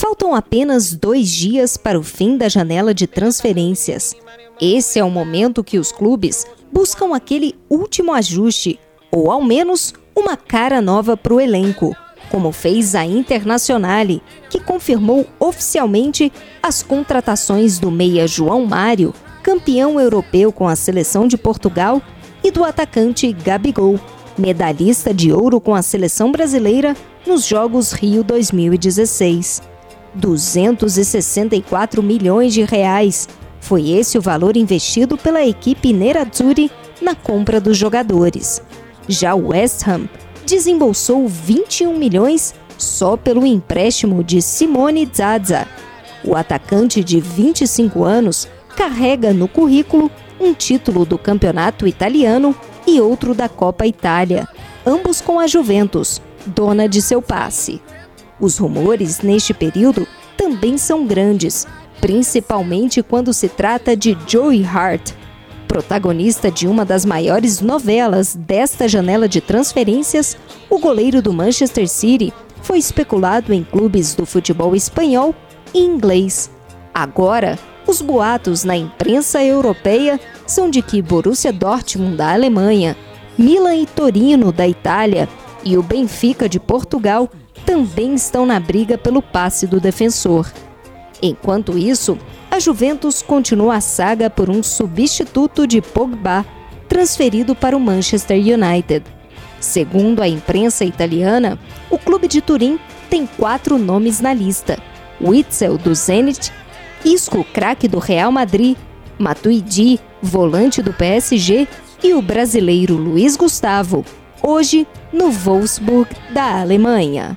Faltam apenas dois dias para o fim da janela de transferências. Esse é o momento que os clubes buscam aquele último ajuste, ou ao menos uma cara nova para o elenco, como fez a Internazionale, que confirmou oficialmente as contratações do meia João Mário, campeão europeu com a seleção de Portugal, e do atacante Gabigol, medalhista de ouro com a seleção brasileira nos Jogos Rio 2016. 264 milhões de reais. Foi esse o valor investido pela equipe Nerazzurri na compra dos jogadores. Já o West Ham desembolsou 21 milhões só pelo empréstimo de Simone Zaza. O atacante de 25 anos carrega no currículo um título do campeonato italiano e outro da Copa Itália, ambos com a Juventus, dona de seu passe. Os rumores neste período também são grandes, principalmente quando se trata de Joey Hart, protagonista de uma das maiores novelas desta janela de transferências. O goleiro do Manchester City foi especulado em clubes do futebol espanhol e inglês. Agora, os boatos na imprensa europeia são de que Borussia Dortmund da Alemanha, Milan e Torino da Itália e o Benfica de Portugal também estão na briga pelo passe do defensor. Enquanto isso, a Juventus continua a saga por um substituto de Pogba, transferido para o Manchester United. Segundo a imprensa italiana, o clube de Turim tem quatro nomes na lista: Witzel do Zenit, Isco, craque do Real Madrid, Matuidi, volante do PSG, e o brasileiro Luiz Gustavo, hoje no Wolfsburg da Alemanha.